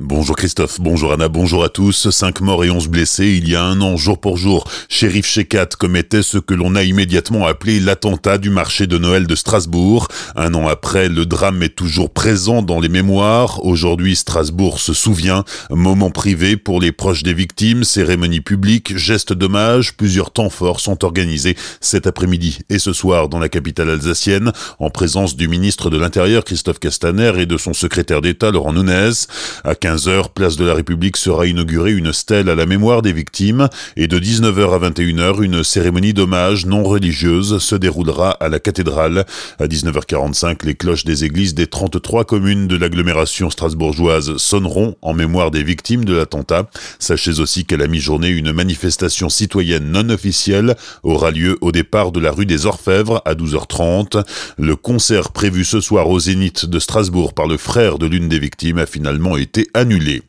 Bonjour Christophe, bonjour Anna, bonjour à tous. Cinq morts et onze blessés il y a un an, jour pour jour. Shérif Shekat commettait ce que l'on a immédiatement appelé l'attentat du marché de Noël de Strasbourg. Un an après, le drame est toujours présent dans les mémoires. Aujourd'hui, Strasbourg se souvient. Moment privé pour les proches des victimes, cérémonie publique, gestes d'hommage. Plusieurs temps forts sont organisés cet après-midi et ce soir dans la capitale alsacienne, en présence du ministre de l'Intérieur Christophe Castaner et de son secrétaire d'État Laurent Nunez. 15h, place de la République sera inaugurée une stèle à la mémoire des victimes et de 19h à 21h, une cérémonie d'hommage non religieuse se déroulera à la cathédrale. À 19h45, les cloches des églises des 33 communes de l'agglomération strasbourgeoise sonneront en mémoire des victimes de l'attentat. Sachez aussi qu'à la mi-journée, une manifestation citoyenne non officielle aura lieu au départ de la rue des Orfèvres à 12h30. Le concert prévu ce soir au Zénith de Strasbourg par le frère de l'une des victimes a finalement été annulé.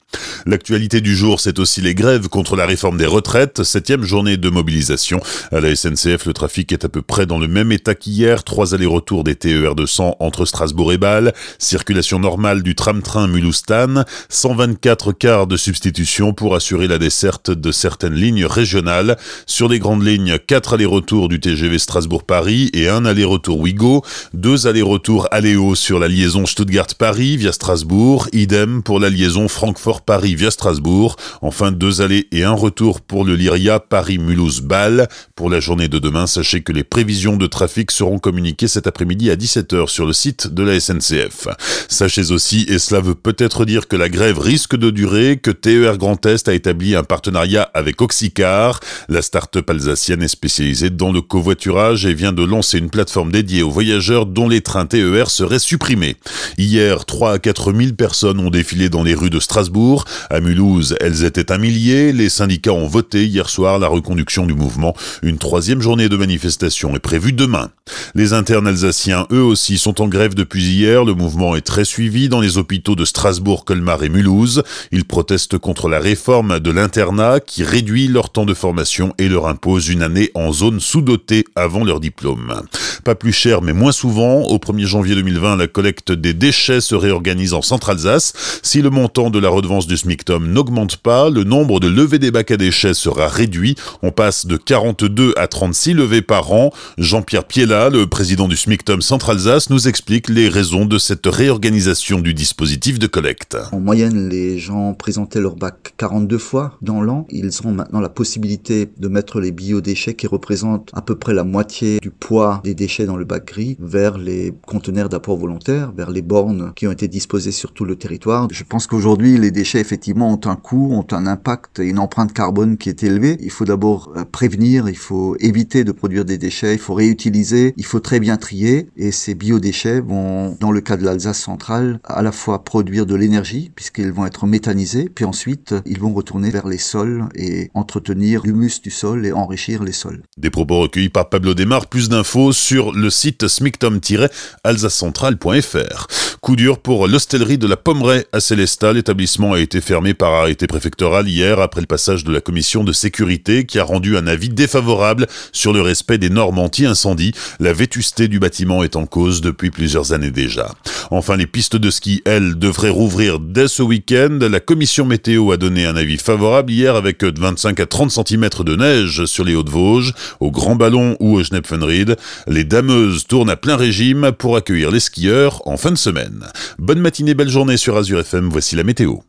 L'actualité du jour, c'est aussi les grèves contre la réforme des retraites, septième journée de mobilisation. À la SNCF, le trafic est à peu près dans le même état qu'hier, trois allers-retours des TER 200 entre Strasbourg et Bâle, circulation normale du tram-train Mulhoustan, 124 quarts de substitution pour assurer la desserte de certaines lignes régionales. Sur les grandes lignes, quatre allers-retours du TGV Strasbourg-Paris et un aller-retour Ouigo, deux allers-retours Aléo sur la liaison Stuttgart-Paris via Strasbourg, idem pour la liaison Francfort-Paris via Strasbourg. Enfin, deux allées et un retour pour le Lyria Paris-Mulhouse-Bâle. Pour la journée de demain, sachez que les prévisions de trafic seront communiquées cet après-midi à 17h sur le site de la SNCF. Sachez aussi, et cela veut peut-être dire que la grève risque de durer, que TER Grand Est a établi un partenariat avec Oxycar. La start-up alsacienne est spécialisée dans le covoiturage et vient de lancer une plateforme dédiée aux voyageurs dont les trains TER seraient supprimés. Hier, 3 à 4 000 personnes ont défilé dans les rues de Strasbourg. À Mulhouse, elles étaient un millier. Les syndicats ont voté hier soir la reconduction du mouvement. Une troisième journée de manifestation est prévue demain. Les internes alsaciens, eux aussi, sont en grève depuis hier. Le mouvement est très suivi dans les hôpitaux de Strasbourg, Colmar et Mulhouse. Ils protestent contre la réforme de l'internat qui réduit leur temps de formation et leur impose une année en zone sous-dotée avant leur diplôme. Pas plus cher mais moins souvent. Au 1er janvier 2020, la collecte des déchets se réorganise en Centre-Alsace. Si le montant de la redevance du SMICTOM n'augmente pas, le nombre de levées des bacs à déchets sera réduit. On passe de 42 à 36 levées par an. Jean-Pierre Piella, le président du SMICTOM Centre-Alsace, nous explique les raisons de cette réorganisation du dispositif de collecte. En moyenne, les gens présentaient leur bac 42 fois dans l'an. Ils ont maintenant la possibilité de mettre les biodéchets qui représentent à peu près la moitié du poids des déchets dans le bac gris vers les conteneurs d'apport volontaire, vers les bornes qui ont été disposées sur tout le territoire. Je pense qu'aujourd'hui, les déchets effectivement ont un coût, ont un impact et une empreinte carbone qui est élevée. Il faut d'abord euh, prévenir, il faut éviter de produire des déchets, il faut réutiliser, il faut très bien trier et ces biodéchets vont, dans le cas de l'Alsace centrale, à la fois produire de l'énergie puisqu'ils vont être méthanisés, puis ensuite ils vont retourner vers les sols et entretenir l'humus du sol et enrichir les sols. Des propos recueillis par Pablo Desmar, plus d'infos sur le site smictom-alsacecentrale.fr. Coup dur pour l'hostellerie de la Pommeraye à Célestat. L'établissement a été fermé par arrêté préfectoral hier après le passage de la commission de sécurité qui a rendu un avis défavorable sur le respect des normes anti-incendie. La vétusté du bâtiment est en cause depuis plusieurs années déjà. Enfin, les pistes de ski, elles, devraient rouvrir dès ce week-end. La commission météo a donné un avis favorable hier avec 25 à 30 cm de neige sur les Hauts-de-Vosges, au Grand Ballon ou au Schnepfenried. Les dameuses tournent à plein régime pour accueillir les skieurs en fin de semaine. Bonne matinée, belle journée sur Azure FM, voici la météo.